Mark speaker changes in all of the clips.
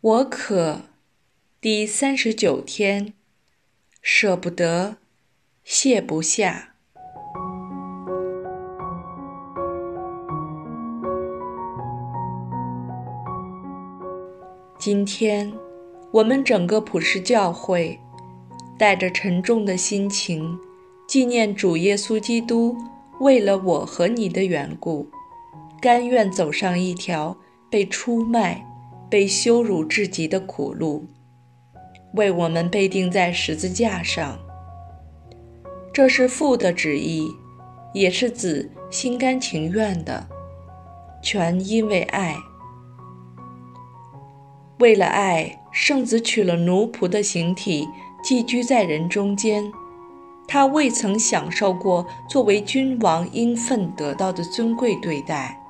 Speaker 1: 我渴，第三十九天，舍不得，卸不下。今天，我们整个普世教会带着沉重的心情，纪念主耶稣基督为了我和你的缘故，甘愿走上一条被出卖。被羞辱至极的苦路，为我们被钉在十字架上。这是父的旨意，也是子心甘情愿的，全因为爱。为了爱，圣子取了奴仆的形体，寄居在人中间。他未曾享受过作为君王应分得到的尊贵对待，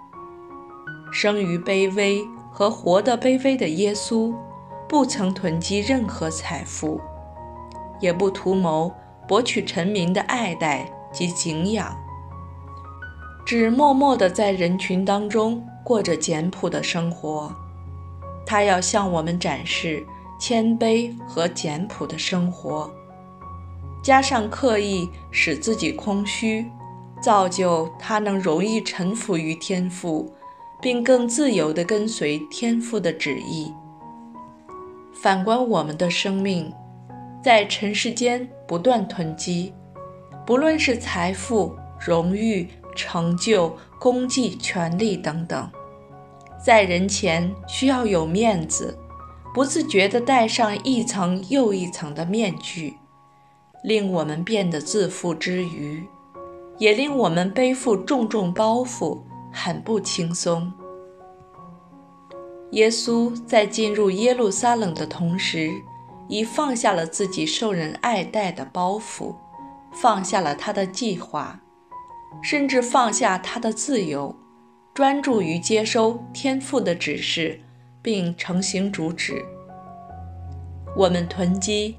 Speaker 1: 生于卑微。和活得卑微的耶稣，不曾囤积任何财富，也不图谋博取臣民的爱戴及敬仰，只默默地在人群当中过着简朴的生活。他要向我们展示谦卑和简朴的生活，加上刻意使自己空虚，造就他能容易臣服于天赋。并更自由地跟随天父的旨意。反观我们的生命，在尘世间不断囤积，不论是财富、荣誉、成就、功绩、权力等等，在人前需要有面子，不自觉地戴上一层又一层的面具，令我们变得自负之余，也令我们背负重重包袱。很不轻松。耶稣在进入耶路撒冷的同时，已放下了自己受人爱戴的包袱，放下了他的计划，甚至放下他的自由，专注于接收天父的指示，并成行主旨。我们囤积，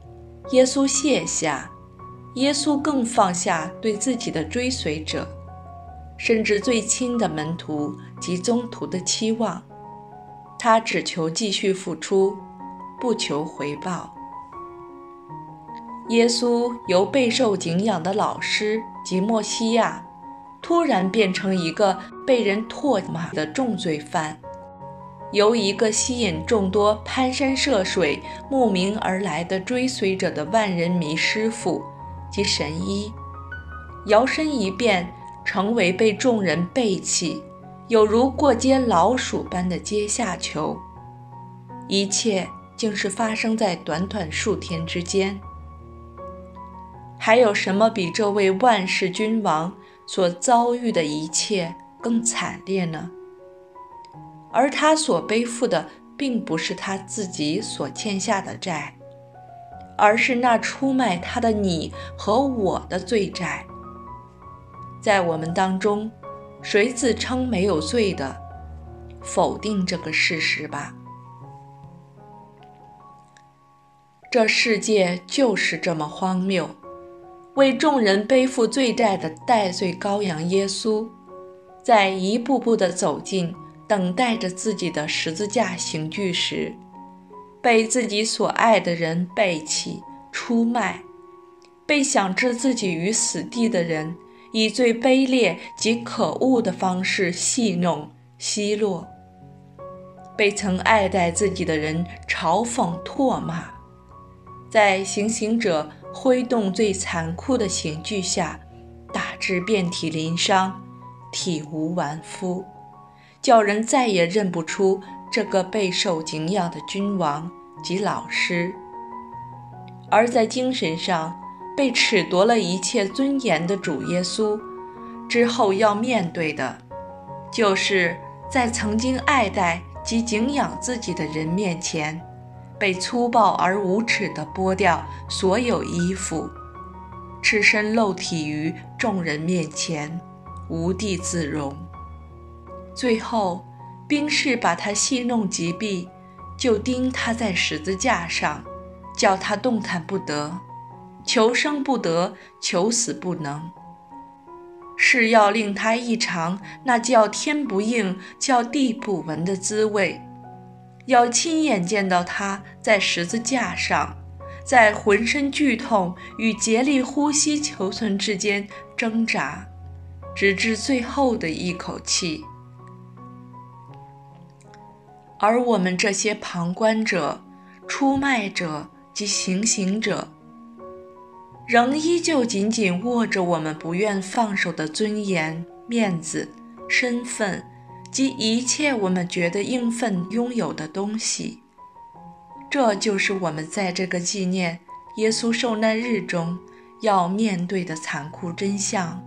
Speaker 1: 耶稣卸下，耶稣更放下对自己的追随者。甚至最亲的门徒及宗徒的期望，他只求继续付出，不求回报。耶稣由备受敬仰的老师及墨西亚，突然变成一个被人唾骂的重罪犯；由一个吸引众多攀山涉水慕名而来的追随者的万人迷师傅及神医，摇身一变。成为被众人背弃，有如过街老鼠般的阶下囚，一切竟是发生在短短数天之间。还有什么比这位万世君王所遭遇的一切更惨烈呢？而他所背负的，并不是他自己所欠下的债，而是那出卖他的你和我的罪债。在我们当中，谁自称没有罪的，否定这个事实吧。这世界就是这么荒谬，为众人背负罪债的代罪羔羊耶稣，在一步步地走进等待着自己的十字架刑具时，被自己所爱的人背弃、出卖，被想置自己于死地的人。以最卑劣及可恶的方式戏弄、奚落，被曾爱戴自己的人嘲讽、唾骂，在行刑者挥动最残酷的刑具下，打至遍体鳞伤、体无完肤，叫人再也认不出这个备受敬仰的君王及老师，而在精神上。被褫夺了一切尊严的主耶稣，之后要面对的，就是在曾经爱戴及敬仰自己的人面前，被粗暴而无耻地剥掉所有衣服，赤身露体于众人面前，无地自容。最后，兵士把他戏弄极毕，就钉他在十字架上，叫他动弹不得。求生不得，求死不能，是要令他一尝那叫天不应、叫地不闻的滋味，要亲眼见到他在十字架上，在浑身剧痛与竭力呼吸求存之间挣扎，直至最后的一口气。而我们这些旁观者、出卖者及行刑者，仍依旧紧紧握着我们不愿放手的尊严、面子、身份及一切我们觉得应分拥有的东西。这就是我们在这个纪念耶稣受难日中要面对的残酷真相。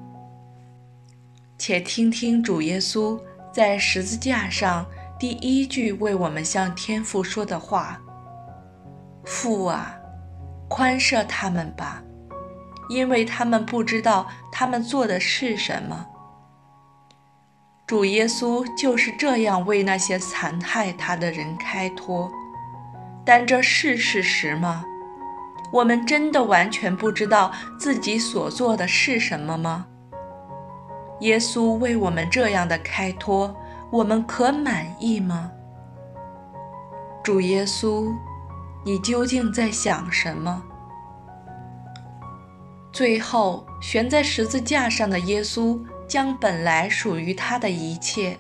Speaker 1: 且听听主耶稣在十字架上。第一句为我们向天父说的话：“父啊，宽赦他们吧，因为他们不知道他们做的是什么。”主耶稣就是这样为那些残害他的人开脱，但这是事实吗？我们真的完全不知道自己所做的是什么吗？耶稣为我们这样的开脱。我们可满意吗？主耶稣，你究竟在想什么？最后，悬在十字架上的耶稣将本来属于他的一切，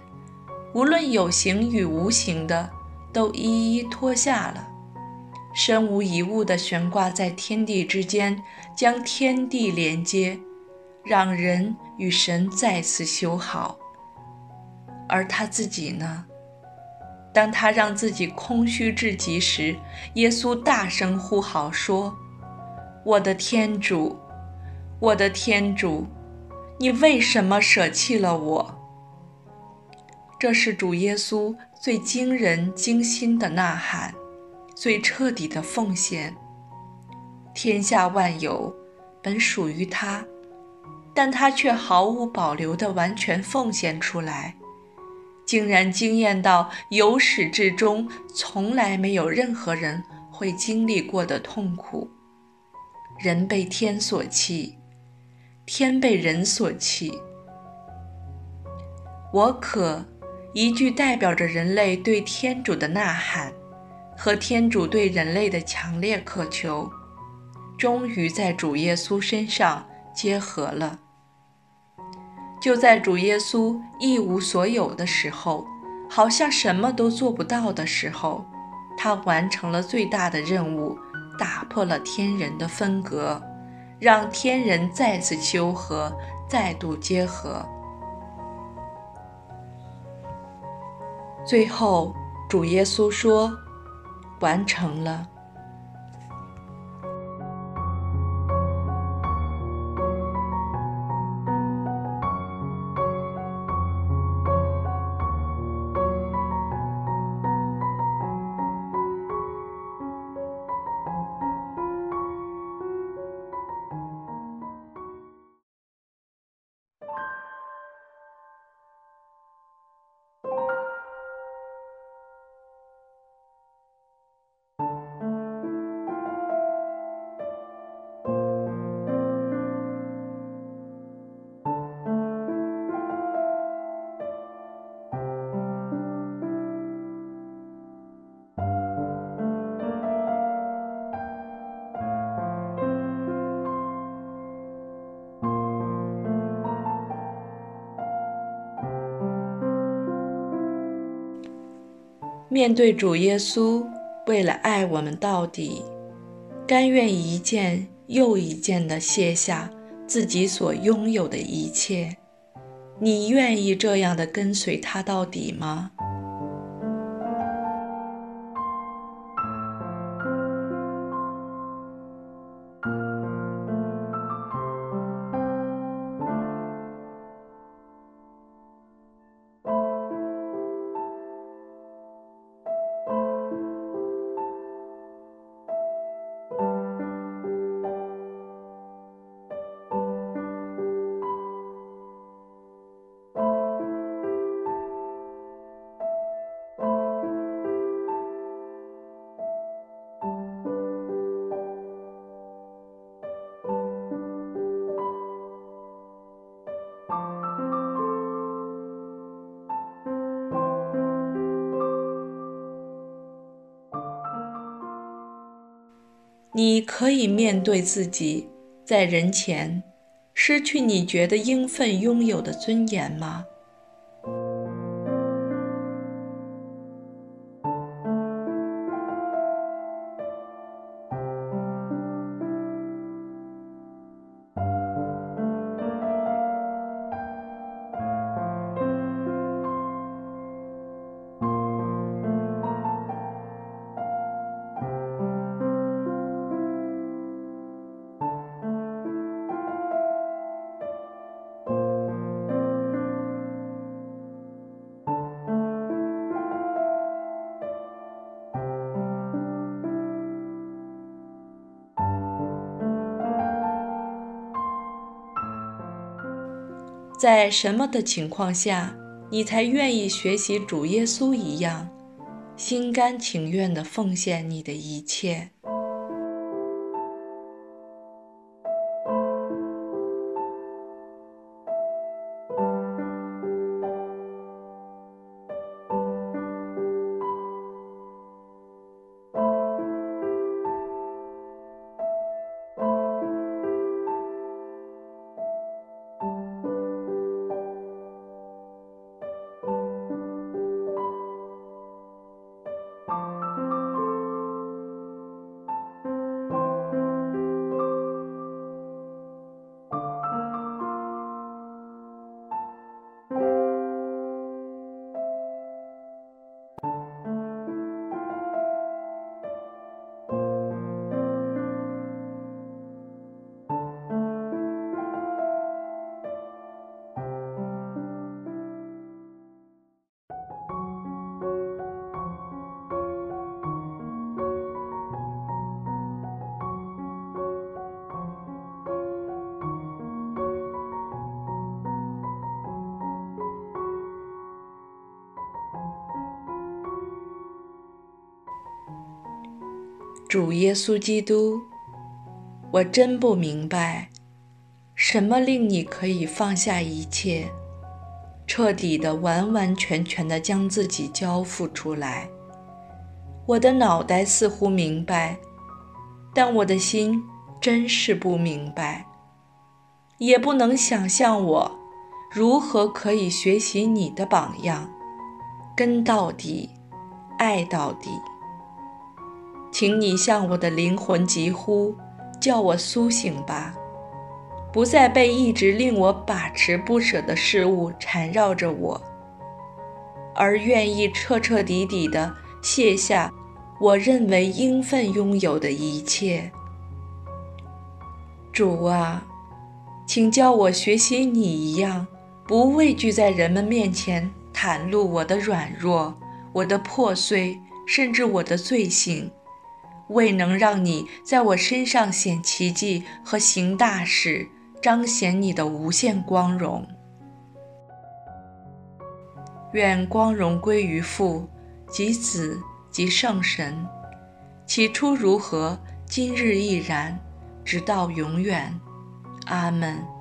Speaker 1: 无论有形与无形的，都一一脱下了，身无一物的悬挂在天地之间，将天地连接，让人与神再次修好。而他自己呢？当他让自己空虚至极时，耶稣大声呼号说：“我的天主，我的天主，你为什么舍弃了我？”这是主耶稣最惊人惊心的呐喊，最彻底的奉献。天下万有本属于他，但他却毫无保留地完全奉献出来。竟然惊艳到由始至终从来没有任何人会经历过的痛苦。人被天所弃，天被人所弃。我可一句代表着人类对天主的呐喊，和天主对人类的强烈渴求，终于在主耶稣身上结合了。就在主耶稣一无所有的时候，好像什么都做不到的时候，他完成了最大的任务，打破了天人的分隔，让天人再次修和，再度结合。最后，主耶稣说：“完成了。”面对主耶稣，为了爱我们到底，甘愿一件又一件地卸下自己所拥有的一切，你愿意这样的跟随他到底吗？你可以面对自己，在人前失去你觉得应分拥有的尊严吗？在什么的情况下，你才愿意学习主耶稣一样，心甘情愿地奉献你的一切？主耶稣基督，我真不明白，什么令你可以放下一切，彻底的、完完全全的将自己交付出来。我的脑袋似乎明白，但我的心真是不明白，也不能想象我如何可以学习你的榜样，跟到底，爱到底。请你向我的灵魂疾呼，叫我苏醒吧，不再被一直令我把持不舍的事物缠绕着我，而愿意彻彻底底地卸下我认为应分拥有的一切。主啊，请教我学习你一样，不畏惧在人们面前袒露我的软弱、我的破碎，甚至我的罪行。未能让你在我身上显奇迹和行大事，彰显你的无限光荣。愿光荣归于父、及子、及圣神，起初如何，今日亦然，直到永远。阿门。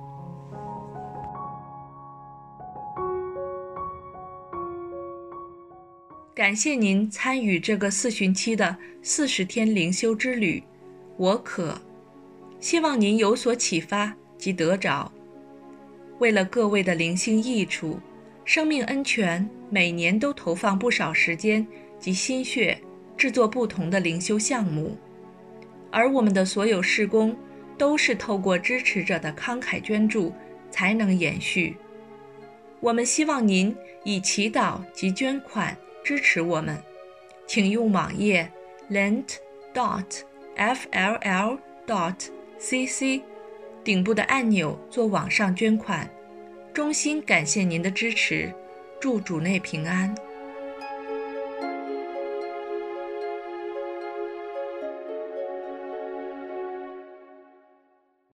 Speaker 1: 感谢您参与这个四旬期的四十天灵修之旅，我可希望您有所启发及得着。为了各位的灵性益处，生命恩泉每年都投放不少时间及心血制作不同的灵修项目，而我们的所有事工都是透过支持者的慷慨捐助才能延续。我们希望您以祈祷及捐款。支持我们，请用网页 lent dot fll dot cc 顶部的按钮做网上捐款。衷心感谢您的支持，祝主内平安。